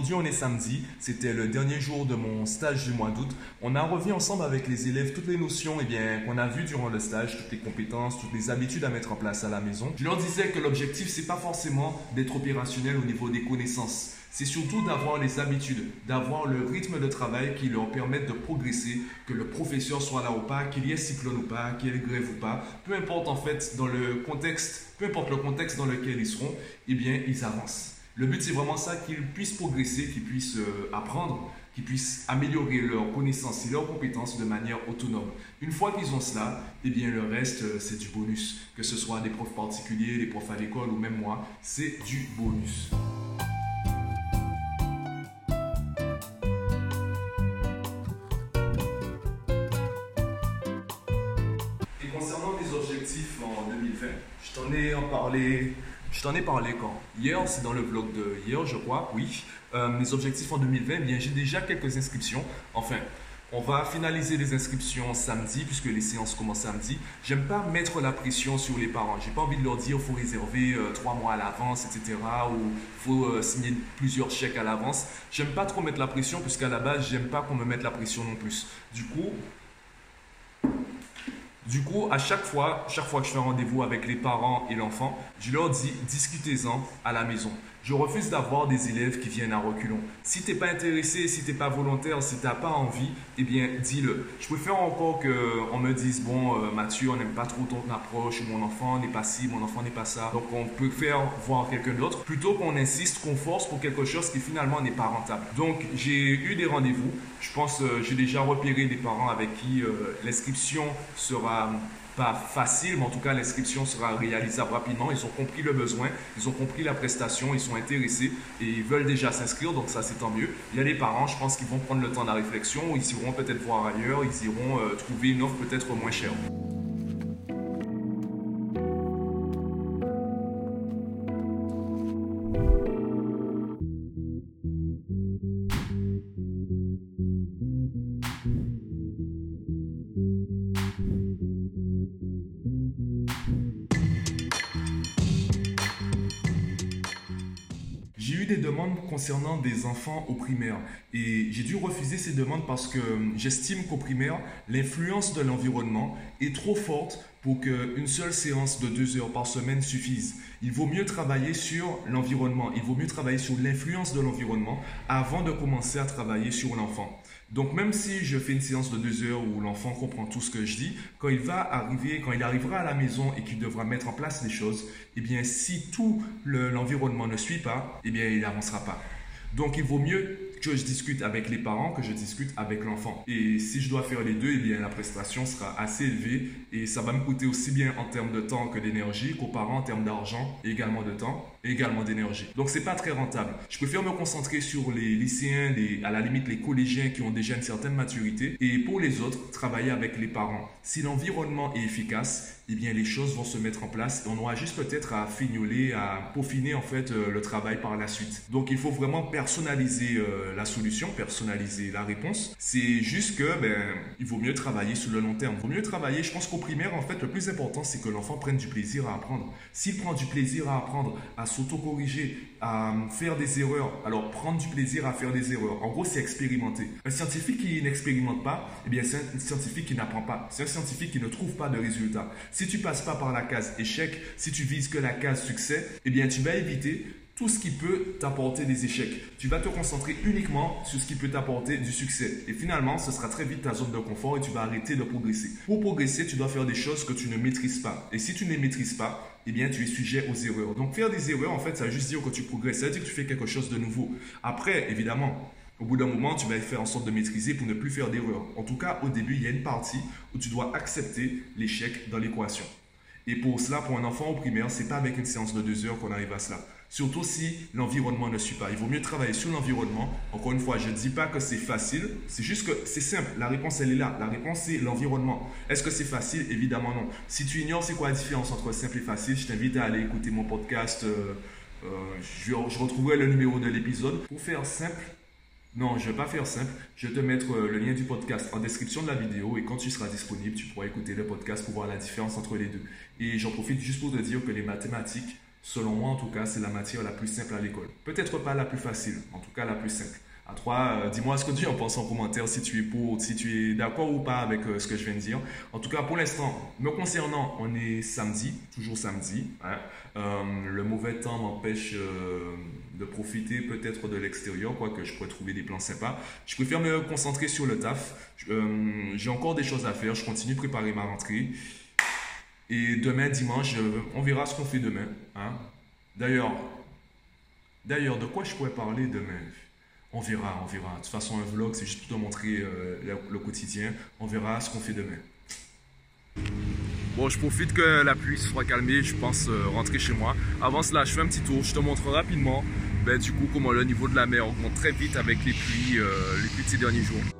Aujourd'hui, on est samedi. C'était le dernier jour de mon stage du mois d'août. On a revu ensemble avec les élèves toutes les notions eh qu'on a vues durant le stage, toutes les compétences, toutes les habitudes à mettre en place à la maison. Je leur disais que l'objectif, c'est pas forcément d'être opérationnel au niveau des connaissances. C'est surtout d'avoir les habitudes, d'avoir le rythme de travail qui leur permettent de progresser, que le professeur soit là ou pas, qu'il y ait cyclone ou pas, qu'il y ait grève ou pas, peu importe en fait dans le contexte, peu importe le contexte dans lequel ils seront, eh bien ils avancent. Le but c'est vraiment ça, qu'ils puissent progresser, qu'ils puissent euh, apprendre, qu'ils puissent améliorer leurs connaissances et leurs compétences de manière autonome. Une fois qu'ils ont cela, eh bien le reste euh, c'est du bonus. Que ce soit des profs particuliers, des profs à l'école ou même moi, c'est du bonus. en 2020. Je t'en ai en parlé, je t'en ai parlé quand? Hier, c'est dans le blog de hier, je crois, oui. Euh, mes objectifs en 2020, eh bien j'ai déjà quelques inscriptions. Enfin, on va finaliser les inscriptions samedi puisque les séances commencent samedi. J'aime pas mettre la pression sur les parents. J'ai pas envie de leur dire faut réserver euh, trois mois à l'avance, etc. ou faut euh, signer plusieurs chèques à l'avance. J'aime pas trop mettre la pression puisqu'à la base j'aime pas qu'on me mette la pression non plus. Du coup, du coup, à chaque fois, chaque fois que je fais un rendez-vous avec les parents et l'enfant, je leur dis discutez-en à la maison. Je refuse d'avoir des élèves qui viennent à reculons. Si tu n'es pas intéressé, si tu n'es pas volontaire, si tu n'as pas envie, eh bien, dis-le. Je préfère encore qu'on me dise, bon, euh, Mathieu, on n'aime pas trop ton approche, mon enfant n'est pas ci, mon enfant n'est pas ça. Donc, on peut faire voir quelqu'un d'autre, plutôt qu'on insiste, qu'on force pour quelque chose qui finalement n'est pas rentable. Donc, j'ai eu des rendez-vous. Je pense, euh, j'ai déjà repéré des parents avec qui euh, l'inscription sera pas facile, mais en tout cas l'inscription sera réalisable rapidement. Ils ont compris le besoin, ils ont compris la prestation, ils sont intéressés et ils veulent déjà s'inscrire, donc ça c'est tant mieux. Il y a des parents, je pense qu'ils vont prendre le temps de la réflexion, ils iront peut-être voir ailleurs, ils iront euh, trouver une offre peut-être moins chère. J'ai eu des demandes concernant des enfants au primaire. Et j'ai dû refuser ces demandes parce que j'estime qu'au primaire, l'influence de l'environnement est trop forte pour qu'une seule séance de deux heures par semaine suffise. Il vaut mieux travailler sur l'environnement, il vaut mieux travailler sur l'influence de l'environnement avant de commencer à travailler sur l'enfant. Donc même si je fais une séance de deux heures où l'enfant comprend tout ce que je dis, quand il va arriver, quand il arrivera à la maison et qu'il devra mettre en place les choses, eh bien si tout l'environnement ne suit pas, eh bien il n'avancera pas. Donc il vaut mieux que je discute avec les parents, que je discute avec l'enfant. Et si je dois faire les deux, eh bien la prestation sera assez élevée et ça va me coûter aussi bien en termes de temps que d'énergie qu'aux parents en termes d'argent, également de temps, également d'énergie. Donc c'est pas très rentable. Je préfère me concentrer sur les lycéens, à la limite les collégiens qui ont déjà une certaine maturité et pour les autres, travailler avec les parents. Si l'environnement est efficace, eh bien les choses vont se mettre en place et on aura juste peut-être à fignoler, à peaufiner en fait euh, le travail par la suite. Donc il faut vraiment personnaliser euh, la solution, personnaliser la réponse. C'est juste que ben il vaut mieux travailler sur le long terme. Il vaut mieux travailler, je pense qu'au primaire en fait le plus important c'est que l'enfant prenne du plaisir à apprendre. S'il prend du plaisir à apprendre, à s'auto-corriger, à faire des erreurs, alors prendre du plaisir à faire des erreurs. En gros, c'est expérimenter. Un scientifique qui n'expérimente pas, eh bien c'est un scientifique qui n'apprend pas. C'est un scientifique qui ne trouve pas de résultats. Si tu passes pas par la case échec, si tu vises que la case succès, eh bien tu vas éviter tout ce qui peut t'apporter des échecs. Tu vas te concentrer uniquement sur ce qui peut t'apporter du succès. Et finalement, ce sera très vite ta zone de confort et tu vas arrêter de progresser. Pour progresser, tu dois faire des choses que tu ne maîtrises pas. Et si tu ne les maîtrises pas, eh bien, tu es sujet aux erreurs. Donc, faire des erreurs, en fait, ça veut juste dire que tu progresses. Ça veut dire que tu fais quelque chose de nouveau. Après, évidemment, au bout d'un moment, tu vas faire en sorte de maîtriser pour ne plus faire d'erreurs. En tout cas, au début, il y a une partie où tu dois accepter l'échec dans l'équation. Et pour cela, pour un enfant au primaire, c'est pas avec une séance de deux heures qu'on arrive à cela. Surtout si l'environnement ne suit pas. Il vaut mieux travailler sur l'environnement. Encore une fois, je ne dis pas que c'est facile. C'est juste que c'est simple. La réponse, elle est là. La réponse, c'est l'environnement. Est-ce que c'est facile? Évidemment non. Si tu ignores c'est quoi la différence entre simple et facile, je t'invite à aller écouter mon podcast. Euh, euh, je, je retrouverai le numéro de l'épisode. Pour faire simple, non, je ne vais pas faire simple. Je vais te mettre euh, le lien du podcast en description de la vidéo et quand tu seras disponible, tu pourras écouter le podcast pour voir la différence entre les deux. Et j'en profite juste pour te dire que les mathématiques Selon moi, en tout cas, c'est la matière la plus simple à l'école. Peut-être pas la plus facile, en tout cas la plus simple. À toi, euh, dis-moi ce que tu en penses en commentaire, si tu es pour, si tu es d'accord ou pas avec euh, ce que je viens de dire. En tout cas, pour l'instant, me concernant, on est samedi, toujours samedi. Hein. Euh, le mauvais temps m'empêche de profiter peut-être de l'extérieur, quoique je pourrais trouver des plans sympas. Je préfère me concentrer sur le taf. J'ai encore des choses à faire, je continue de préparer ma rentrée. Et demain, dimanche, on verra ce qu'on fait demain. Hein. D'ailleurs, d'ailleurs, de quoi je pourrais parler demain? On verra, on verra. De toute façon, un vlog, c'est juste pour te montrer euh, le, quotidien. On verra ce qu'on fait demain. Bon, je profite que la pluie soit calmée, je pense euh, rentrer chez moi. Avant cela, je fais un petit tour, je te montre rapidement ben, du coup comment le niveau de la mer augmente très vite avec les pluies, euh, les pluies de ces derniers jours.